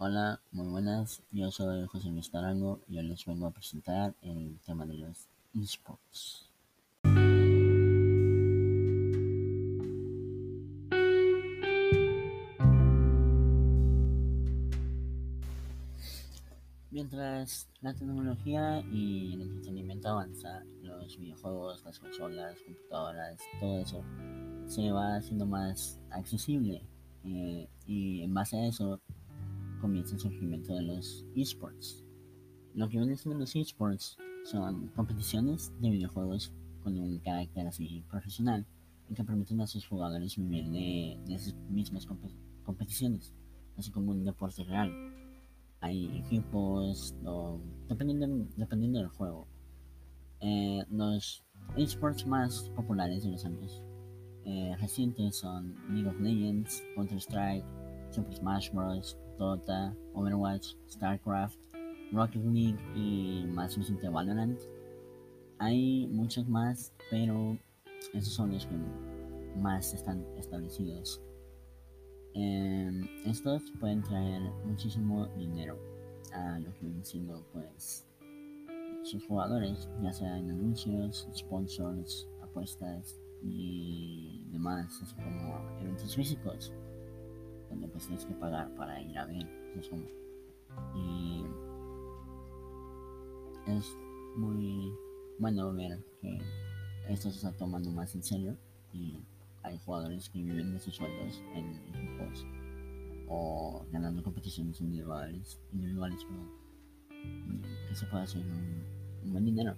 días, yo soy José Luis Tarango y hoy les vengo a presentar el tema de los esports. Mientras la tecnología y el entretenimiento avanza, los videojuegos, las consolas, computadoras, todo eso se va haciendo más accesible eh, y en base a eso comienza el surgimiento de los esports. Lo que vienen siendo los esports son competiciones de videojuegos con un carácter así profesional y que permiten a sus jugadores vivir de, esas mismas competiciones, así como un deporte real. Hay equipos, dependiendo, dependiendo del juego. Eh, los esports más populares de los años eh, recientes son League of Legends, Counter-Strike, Super Smash Bros., Dota, Overwatch, StarCraft, Rocket League y más reciente Valorant. Hay muchos más, pero esos son los que más están establecidos. Em, estos pueden traer muchísimo dinero a lo que vienen siendo pues sus jugadores, ya sea en anuncios, sponsors, apuestas y demás, así como eventos físicos, donde pues tienes que pagar para ir a ver, y es muy bueno ver que esto se está tomando más en serio y hay jugadores que viven de sus sueldos en equipos o ganando competiciones individuales, individuales que se puede hacer un buen dinero.